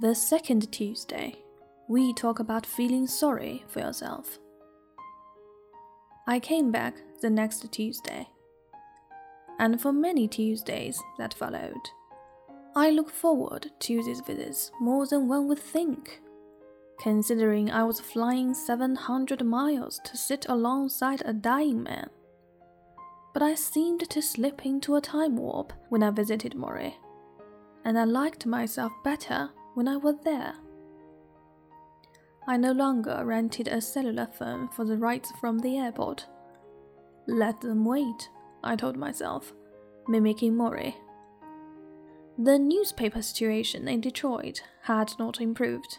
The second Tuesday, we talk about feeling sorry for yourself. I came back the next Tuesday, and for many Tuesdays that followed. I look forward to these visits more than one would think, considering I was flying 700 miles to sit alongside a dying man. But I seemed to slip into a time warp when I visited Morrie, and I liked myself better when I was there. I no longer rented a cellular phone for the rides from the airport. Let them wait, I told myself, mimicking Morrie. The newspaper situation in Detroit had not improved.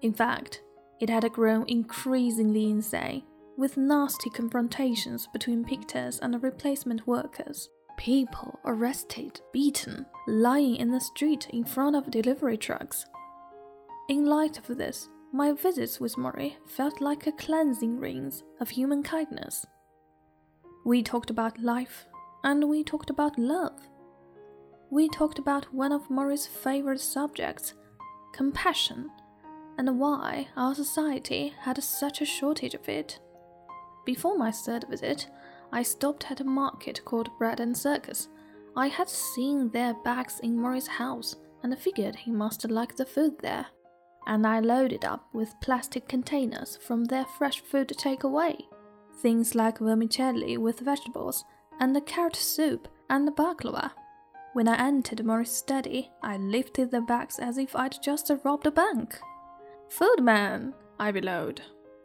In fact, it had grown increasingly insane, with nasty confrontations between picketers and replacement workers. People arrested, beaten, lying in the street in front of delivery trucks. In light of this, my visits with Morrie felt like a cleansing rinse of human kindness. We talked about life, and we talked about love we talked about one of Morrie's favorite subjects compassion and why our society had such a shortage of it. Before my third visit, I stopped at a market called Bread and Circus. I had seen their bags in Morrie's house and figured he must like the food there. And I loaded up with plastic containers from their fresh food takeaway. Things like vermicelli with vegetables, and the carrot soup, and the baklava. When I entered Morrie's study, I lifted the bags as if I'd just robbed a bank. Food man, I bellowed.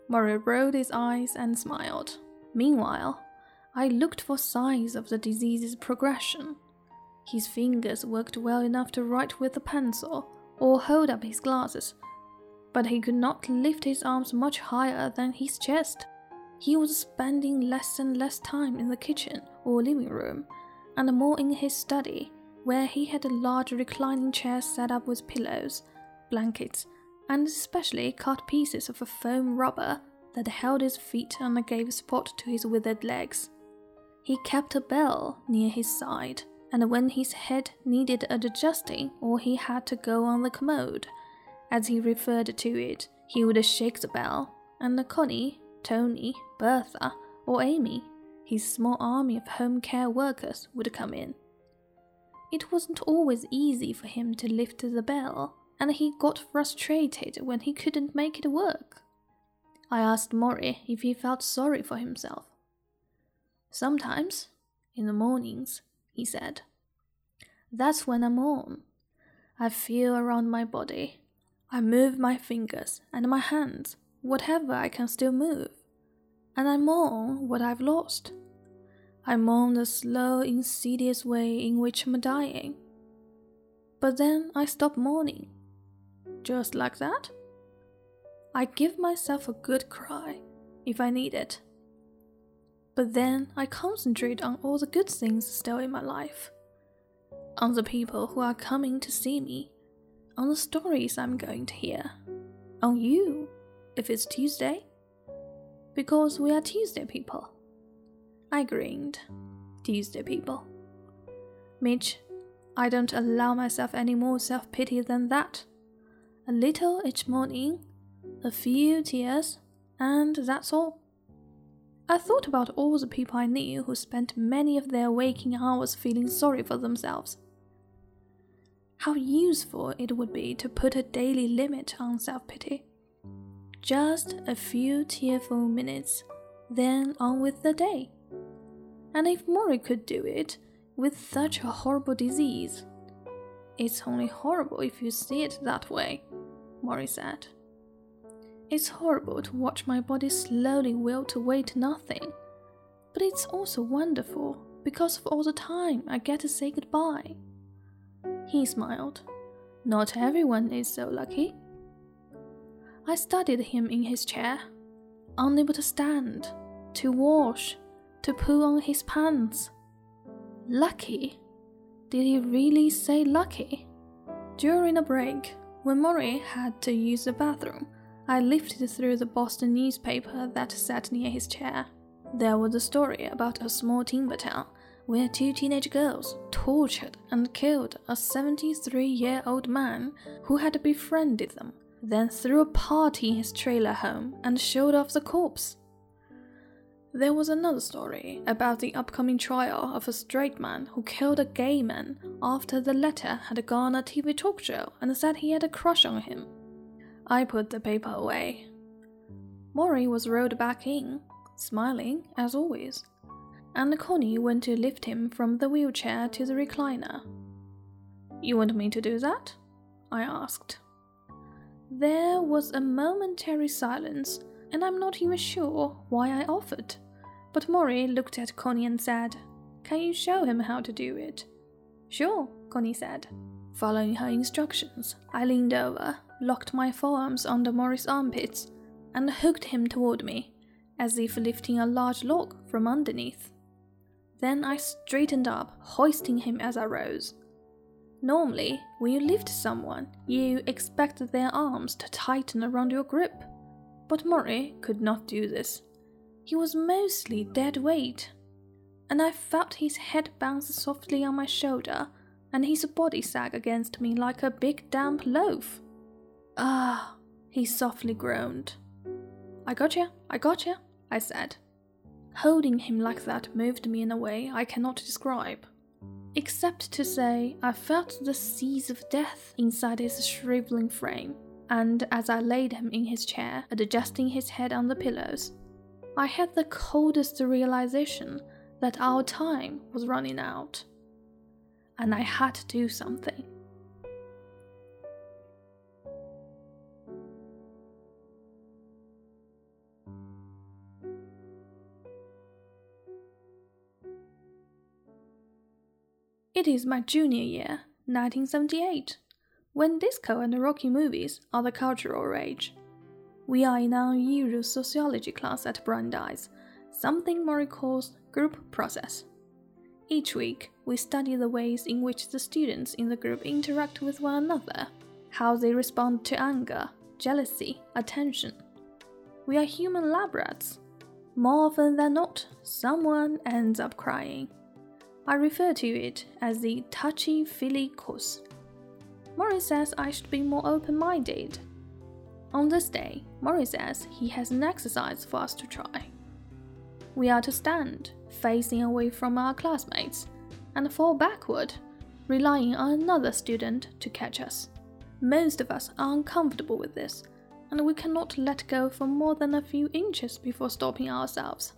Morrie rolled his eyes and smiled. Meanwhile, I looked for signs of the disease's progression. His fingers worked well enough to write with a pencil or hold up his glasses, but he could not lift his arms much higher than his chest. He was spending less and less time in the kitchen or living room and more in his study, where he had a large reclining chair set up with pillows, blankets, and especially cut pieces of a foam rubber that held his feet and gave support to his withered legs. He kept a bell near his side, and when his head needed adjusting or he had to go on the commode, as he referred to it, he would shake the bell, and the Connie, Tony, Bertha, or Amy his small army of home care workers would come in. It wasn't always easy for him to lift the bell, and he got frustrated when he couldn't make it work. I asked Morrie if he felt sorry for himself. Sometimes, in the mornings, he said. That's when I'm. I feel around my body. I move my fingers and my hands, whatever I can still move and I mourn what I've lost. I mourn the slow, insidious way in which I'm dying. But then I stop mourning. Just like that. I give myself a good cry if I need it. But then I concentrate on all the good things still in my life. On the people who are coming to see me. On the stories I'm going to hear. On you, if it's Tuesday because we are Tuesday people. I grinned. Tuesday people. Mitch, I don't allow myself any more self pity than that. A little each morning, a few tears, and that's all. I thought about all the people I knew who spent many of their waking hours feeling sorry for themselves. How useful it would be to put a daily limit on self pity. Just a few tearful minutes, then on with the day. And if Morrie could do it with such a horrible disease, it's only horrible if you see it that way, Morrie said. It's horrible to watch my body slowly wilt away to nothing, but it's also wonderful because of all the time I get to say goodbye. He smiled. Not everyone is so lucky. I studied him in his chair, unable to stand, to wash, to pull on his pants. Lucky? Did he really say lucky? During a break, when Morrie had to use the bathroom, I lifted through the Boston newspaper that sat near his chair. There was a story about a small timber town where two teenage girls tortured and killed a 73 year old man who had befriended them, then threw a party in his trailer home and showed off the corpse. There was another story about the upcoming trial of a straight man who killed a gay man after the latter had gone on a TV talk show and said he had a crush on him. I put the paper away. Morrie was rolled back in, smiling as always, and Connie went to lift him from the wheelchair to the recliner. You want me to do that? I asked. There was a momentary silence, and I'm not even sure why I offered. But Morrie looked at Connie and said, Can you show him how to do it? Sure, Connie said. Following her instructions, I leaned over, locked my forearms under Morrie's armpits, and hooked him toward me, as if lifting a large log from underneath. Then I straightened up, hoisting him as I rose. Normally, when you lift someone, you expect their arms to tighten around your grip, but Morrie could not do this. He was mostly dead weight, and I felt his head bounce softly on my shoulder and his body sag against me like a big damp loaf. Ah, he softly groaned. I got gotcha, I got gotcha, I said. Holding him like that moved me in a way I cannot describe. Except to say, I felt the seas of death inside his shriveling frame, and as I laid him in his chair, adjusting his head on the pillows, I had the coldest realization that our time was running out. And I had to do something. It is my junior year, 1978, when disco and the Rocky movies are the cultural rage. We are in our usual sociology class at Brandeis, something Morrie calls group process. Each week, we study the ways in which the students in the group interact with one another, how they respond to anger, jealousy, attention. We are human lab rats. More often than not, someone ends up crying. I refer to it as the touchy feely course. Morrie says I should be more open minded on this day, Morrie says he has an exercise for us to try. We are to stand, facing away from our classmates, and fall backward, relying on another student to catch us. Most of us are uncomfortable with this, and we cannot let go for more than a few inches before stopping ourselves.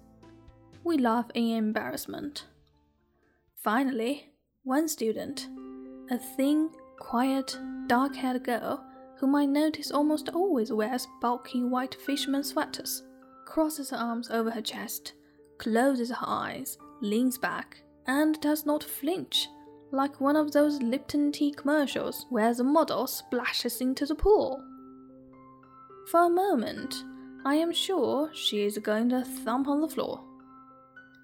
We laugh in embarrassment. Finally, one student, a thin, quiet, dark haired girl, whom I notice almost always wears bulky white fisherman sweaters, crosses her arms over her chest, closes her eyes, leans back, and does not flinch, like one of those Lipton tea commercials where the model splashes into the pool. For a moment, I am sure she is going to thump on the floor.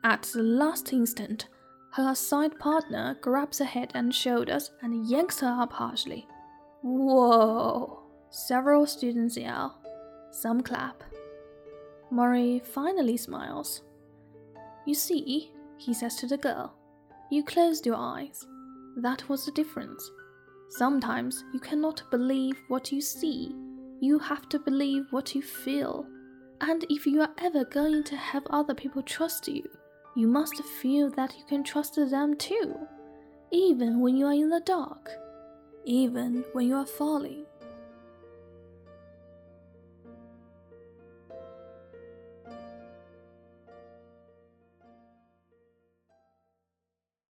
At the last instant, her side partner grabs her head and shoulders and yanks her up harshly. Whoa! Several students yell. Some clap. Morrie finally smiles. You see, he says to the girl, you closed your eyes. That was the difference. Sometimes you cannot believe what you see, you have to believe what you feel. And if you are ever going to have other people trust you, you must feel that you can trust them too, even when you are in the dark even when you are falling.